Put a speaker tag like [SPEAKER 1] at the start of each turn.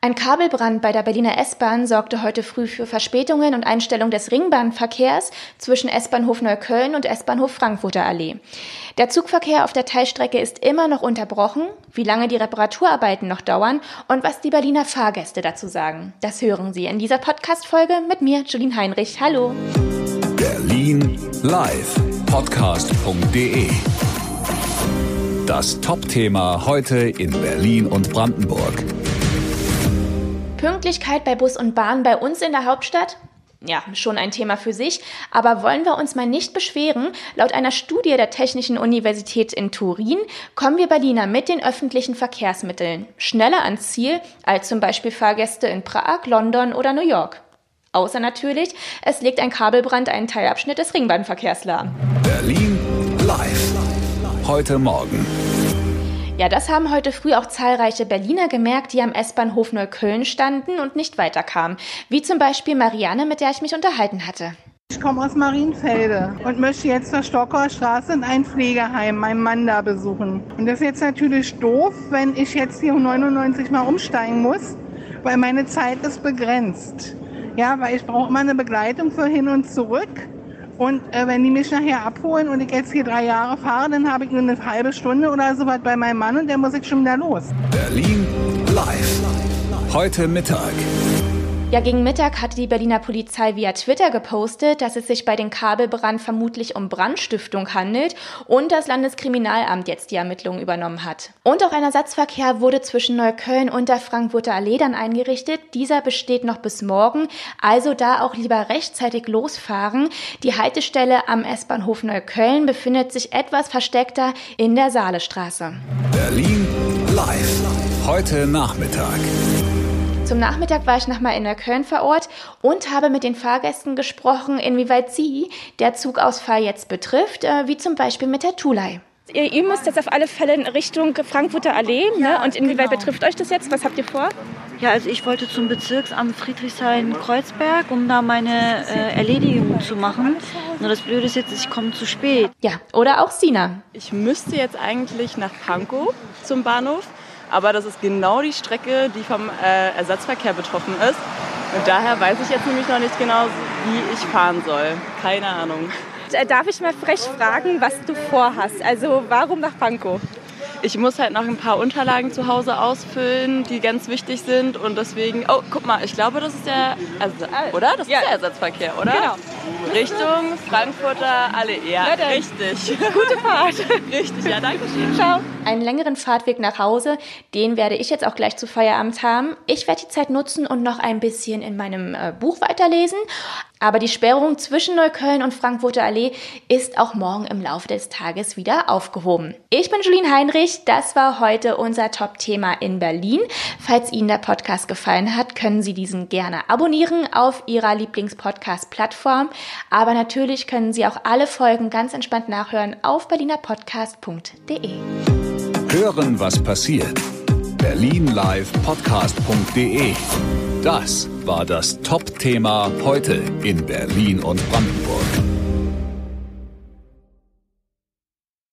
[SPEAKER 1] Ein Kabelbrand bei der Berliner S-Bahn sorgte heute früh für Verspätungen und Einstellung des Ringbahnverkehrs zwischen S-Bahnhof Neukölln und S-Bahnhof Frankfurter Allee. Der Zugverkehr auf der Teilstrecke ist immer noch unterbrochen. Wie lange die Reparaturarbeiten noch dauern und was die Berliner Fahrgäste dazu sagen, das hören Sie in dieser Podcast-Folge mit mir, Julien Heinrich. Hallo.
[SPEAKER 2] Berlin live podcast.de Das Top-Thema heute in Berlin und Brandenburg.
[SPEAKER 1] Pünktlichkeit bei Bus und Bahn bei uns in der Hauptstadt? Ja, schon ein Thema für sich. Aber wollen wir uns mal nicht beschweren? Laut einer Studie der Technischen Universität in Turin kommen wir Berliner mit den öffentlichen Verkehrsmitteln schneller ans Ziel als zum Beispiel Fahrgäste in Prag, London oder New York. Außer natürlich, es legt ein Kabelbrand einen Teilabschnitt des Ringbahnverkehrs lahm.
[SPEAKER 2] Berlin live. Heute Morgen.
[SPEAKER 1] Ja, das haben heute früh auch zahlreiche Berliner gemerkt, die am S-Bahnhof Neukölln standen und nicht weiterkamen. Wie zum Beispiel Marianne, mit der ich mich unterhalten hatte.
[SPEAKER 3] Ich komme aus Marienfelde und möchte jetzt zur Stocker Straße in ein Pflegeheim meinen Mann da besuchen. Und das ist jetzt natürlich doof, wenn ich jetzt hier um 99 mal umsteigen muss, weil meine Zeit ist begrenzt. Ja, weil ich brauche immer eine Begleitung für hin und zurück. Und äh, wenn die mich nachher abholen und ich jetzt hier drei Jahre fahre, dann habe ich nur eine halbe Stunde oder so was bei meinem Mann und dann muss ich schon wieder los.
[SPEAKER 2] Berlin live. Heute Mittag.
[SPEAKER 1] Ja, gegen Mittag hatte die Berliner Polizei via Twitter gepostet, dass es sich bei dem Kabelbrand vermutlich um Brandstiftung handelt und das Landeskriminalamt jetzt die Ermittlungen übernommen hat. Und auch ein Ersatzverkehr wurde zwischen Neukölln und der Frankfurter Allee dann eingerichtet. Dieser besteht noch bis morgen, also da auch lieber rechtzeitig losfahren. Die Haltestelle am S-Bahnhof Neukölln befindet sich etwas versteckter in der Saalestraße.
[SPEAKER 2] Berlin live. Heute Nachmittag.
[SPEAKER 1] Zum Nachmittag war ich nochmal in Neukölln vor Ort und habe mit den Fahrgästen gesprochen, inwieweit sie der Zugausfall jetzt betrifft, äh, wie zum Beispiel mit der Tulei.
[SPEAKER 4] Ihr, ihr müsst jetzt auf alle Fälle in Richtung Frankfurter Allee. Ne? Und inwieweit genau. betrifft euch das jetzt? Was habt ihr vor?
[SPEAKER 5] Ja, also ich wollte zum Bezirksamt Friedrichshain-Kreuzberg, um da meine äh, Erledigungen zu machen. Nur das Blöde ist jetzt, ich komme zu spät.
[SPEAKER 1] Ja, oder auch Sina.
[SPEAKER 6] Ich müsste jetzt eigentlich nach Pankow zum Bahnhof. Aber das ist genau die Strecke, die vom äh, Ersatzverkehr betroffen ist. Und daher weiß ich jetzt nämlich noch nicht genau, wie ich fahren soll. Keine Ahnung.
[SPEAKER 4] Äh, darf ich mal frech fragen, was du vorhast? Also warum nach Pankow?
[SPEAKER 6] Ich muss halt noch ein paar Unterlagen zu Hause ausfüllen, die ganz wichtig sind und deswegen, oh, guck mal, ich glaube, das ist der, also, oder? Das ja. ist der Ersatzverkehr, oder?
[SPEAKER 4] Genau.
[SPEAKER 6] Richtung Frankfurter Allee. Ja, richtig.
[SPEAKER 4] Gute Fahrt.
[SPEAKER 6] richtig, ja, danke schön.
[SPEAKER 4] Ciao.
[SPEAKER 1] Einen längeren Fahrtweg nach Hause, den werde ich jetzt auch gleich zu Feierabend haben. Ich werde die Zeit nutzen und noch ein bisschen in meinem äh, Buch weiterlesen. Aber die Sperrung zwischen Neukölln und Frankfurter Allee ist auch morgen im Laufe des Tages wieder aufgehoben. Ich bin Julien Heinrich. Das war heute unser Top-Thema in Berlin. Falls Ihnen der Podcast gefallen hat, können Sie diesen gerne abonnieren auf Ihrer Lieblingspodcast-Plattform. Aber natürlich können Sie auch alle Folgen ganz entspannt nachhören auf berlinerpodcast.de.
[SPEAKER 2] Hören, was passiert. Berlinlivepodcast.de Das war das Top-Thema heute in Berlin und Brandenburg.